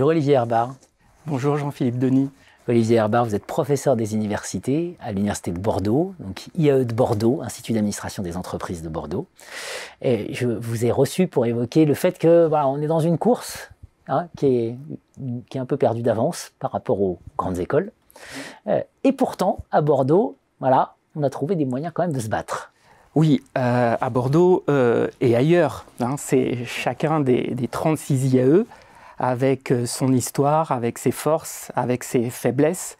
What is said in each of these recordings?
Bonjour Olivier Herbar. Bonjour Jean-Philippe Denis. Olivier Herbar, vous êtes professeur des universités à l'Université de Bordeaux, donc IAE de Bordeaux, Institut d'administration des entreprises de Bordeaux. Et je vous ai reçu pour évoquer le fait que voilà, on est dans une course hein, qui, est, qui est un peu perdue d'avance par rapport aux grandes écoles. Euh, et pourtant, à Bordeaux, voilà, on a trouvé des moyens quand même de se battre. Oui, euh, à Bordeaux euh, et ailleurs. Hein, c'est chacun des, des 36 IAE avec euh, son histoire, avec ses forces, avec ses faiblesses,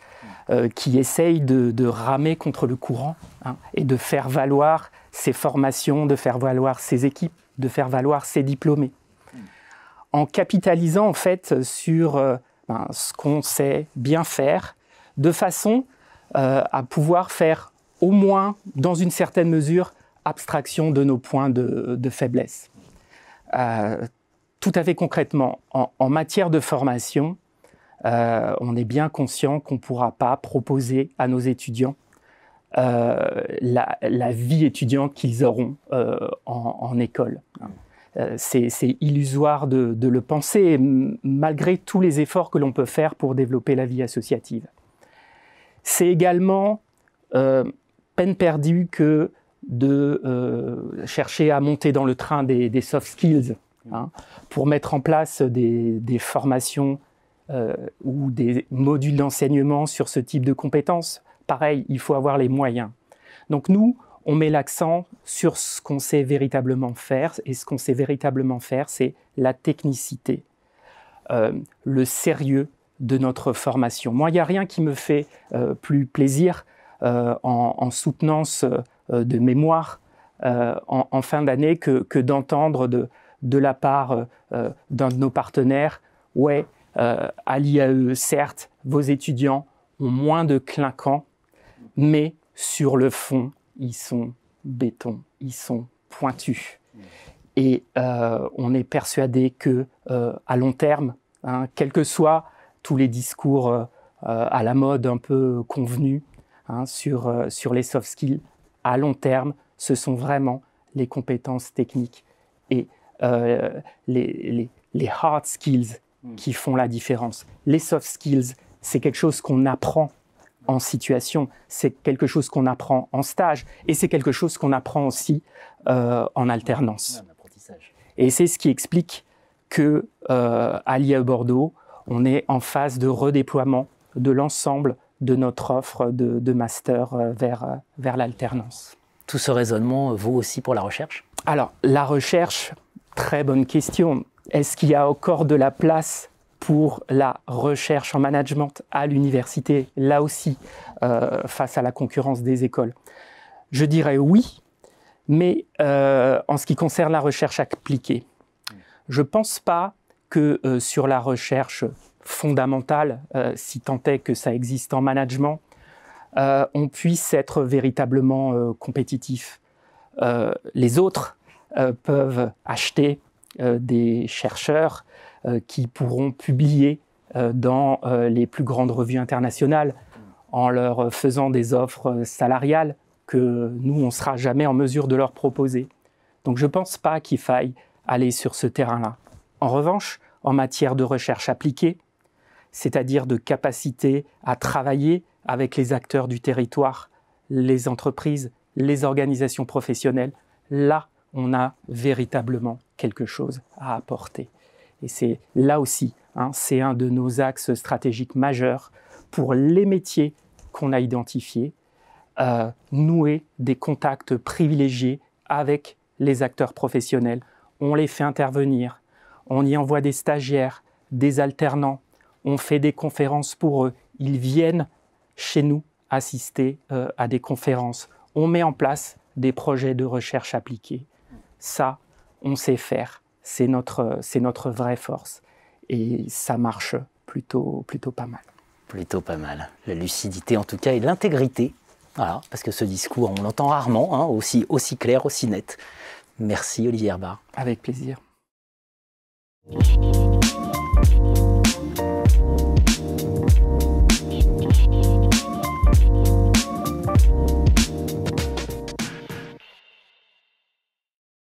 euh, qui essaye de, ramer contre le courant hein, et de faire valoir ses formations, de faire valoir ses équipes, de faire valoir ses diplômés. En capitalisant en fait sur euh, ben, ce qu'on sait bien faire, de façon à pouvoir faire au moins, dans une certaine mesure, abstraction de nos points de, de faiblesse tout à fait concrètement, en, matière de formation, euh, on est bien conscient qu'on ne pourra pas proposer à nos étudiants euh, la, vie étudiante qu'ils auront euh, en, école. c'est illusoire de, le penser, malgré tous les efforts que l'on peut faire pour développer la vie associative. C'est également peine perdue que de chercher à monter dans le train des soft skills Hein, pour mettre en place des, formations euh, ou des modules d'enseignement sur ce type de compétences. Pareil, il faut avoir les moyens. Donc nous, on met l'accent sur ce qu'on sait véritablement faire, et ce qu'on sait véritablement faire, c'est la technicité, euh, le sérieux de notre formation. Moi, il n'y a rien qui me fait euh, plus plaisir en, soutenance de mémoire en, fin d'année que, que d'entendre de, de la part euh, euh, d'un de nos partenaires, ouais, euh, à l'IAE, certes, vos étudiants ont moins de clinquants, mais sur le fond, ils sont béton, ils sont pointus. Et on est persuadé que à long terme, hein, quels que soient tous les discours à la mode un peu convenus hein, sur, sur les soft skills, à long terme, ce sont vraiment les compétences techniques et euh, les, hard skills hmm. qui font la différence. Les soft skills, c'est quelque chose qu'on apprend en situation, c'est quelque chose qu'on apprend en stage et c'est quelque chose qu'on apprend aussi euh, en alternance. Et c'est ce qui explique que euh, à l'IA Bordeaux, on est en phase de redéploiement de l'ensemble de notre offre de, master vers, vers l'alternance. Tout ce raisonnement vaut aussi pour la recherche? Alors, la recherche, Très bonne question. Est-ce qu'il y a encore de la place pour la recherche en management à l'université, là aussi, euh, face à la concurrence des écoles? Je dirais oui, mais euh, en ce qui concerne la recherche appliquée, je ne pense pas que euh, sur la recherche fondamentale, si tant est que ça existe en management, on puisse être véritablement compétitif. les autres peuvent acheter euh, des chercheurs euh, qui pourront publier dans les plus grandes revues internationales en leur faisant des offres salariales que nous, on ne sera jamais en mesure de leur proposer. Donc je ne pense pas qu'il faille aller sur ce terrain-là. En revanche, en matière de recherche appliquée, c'est-à-dire de capacité à travailler avec les acteurs du territoire, les entreprises, les organisations professionnelles, là, on a véritablement quelque chose à apporter. Et c'est là aussi, hein, c'est un de nos axes stratégiques majeurs pour les métiers qu'on a identifiés, euh, nouer des contacts privilégiés avec les acteurs professionnels. On les fait intervenir, on y envoie des stagiaires, des alternants, on fait des conférences pour eux, ils viennent chez nous assister euh, à des conférences, on met en place des projets de recherche appliqués ça, on sait faire. C'est notre, c'est notre vraie force. Et ça marche plutôt, plutôt pas mal. Plutôt pas mal. La lucidité en tout cas et l'intégrité. Voilà, parce que ce discours, on l'entend rarement, hein, aussi, aussi clair, aussi net. Merci Olivier Herbard. Avec plaisir.